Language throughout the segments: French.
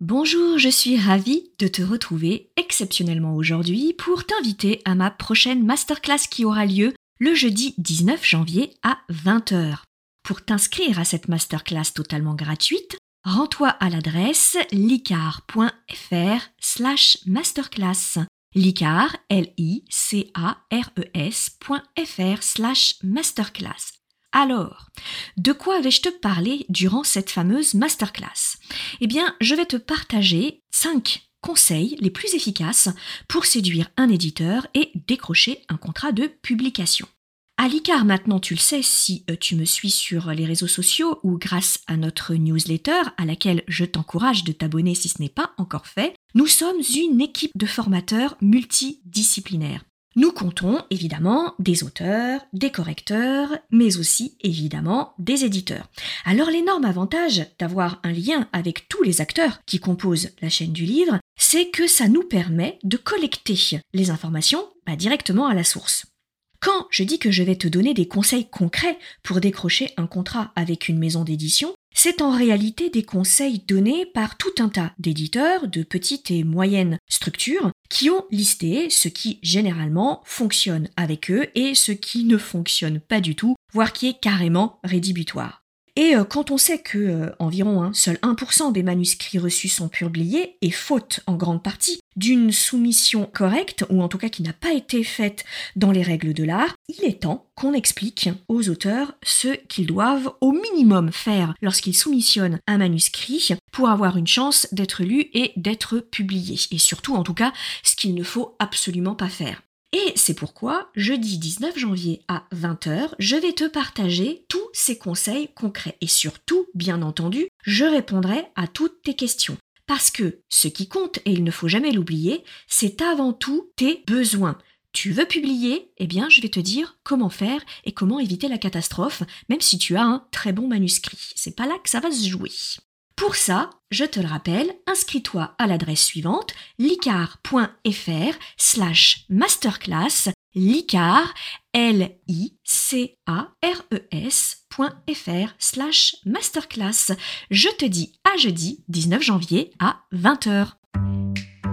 Bonjour, je suis ravie de te retrouver exceptionnellement aujourd'hui pour t'inviter à ma prochaine masterclass qui aura lieu le jeudi 19 janvier à 20h. Pour t'inscrire à cette masterclass totalement gratuite, rends-toi à l'adresse licar.fr slash masterclass. Licar, L-I-C-A-R-E-S.fr slash masterclass. Alors, de quoi vais-je te parler durant cette fameuse masterclass? Eh bien, je vais te partager 5 conseils les plus efficaces pour séduire un éditeur et décrocher un contrat de publication. À l'ICAR, maintenant, tu le sais, si euh, tu me suis sur les réseaux sociaux ou grâce à notre newsletter à laquelle je t'encourage de t'abonner si ce n'est pas encore fait, nous sommes une équipe de formateurs multidisciplinaires. Nous comptons évidemment des auteurs, des correcteurs, mais aussi évidemment des éditeurs. Alors l'énorme avantage d'avoir un lien avec tous les acteurs qui composent la chaîne du livre, c'est que ça nous permet de collecter les informations bah, directement à la source. Quand je dis que je vais te donner des conseils concrets pour décrocher un contrat avec une maison d'édition, c'est en réalité des conseils donnés par tout un tas d'éditeurs de petites et moyennes structures qui ont listé ce qui généralement fonctionne avec eux et ce qui ne fonctionne pas du tout, voire qui est carrément rédhibitoire. Et euh, quand on sait que euh, environ hein, seul 1% des manuscrits reçus sont publiés, et faute en grande partie d'une soumission correcte, ou en tout cas qui n'a pas été faite dans les règles de l'art, il est temps qu'on explique aux auteurs ce qu'ils doivent au minimum faire lorsqu'ils soumissionnent un manuscrit pour avoir une chance d'être lu et d'être publié. Et surtout, en tout cas, ce qu'il ne faut absolument pas faire. Et c'est pourquoi, jeudi 19 janvier à 20h, je vais te partager tous ces conseils concrets. Et surtout, bien entendu, je répondrai à toutes tes questions. Parce que ce qui compte, et il ne faut jamais l'oublier, c'est avant tout tes besoins. Tu veux publier Eh bien, je vais te dire comment faire et comment éviter la catastrophe, même si tu as un très bon manuscrit. C'est pas là que ça va se jouer. Pour ça, je te le rappelle, inscris-toi à l'adresse suivante licar.fr slash masterclass licar l i c a r e s.fr slash masterclass. Je te dis à jeudi 19 janvier à 20h.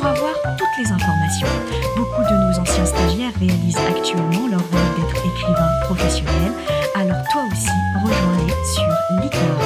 pour avoir toutes les informations. Beaucoup de nos anciens stagiaires réalisent actuellement leur rôle d'être écrivain professionnel. Alors toi aussi, rejoins-les sur Licorne.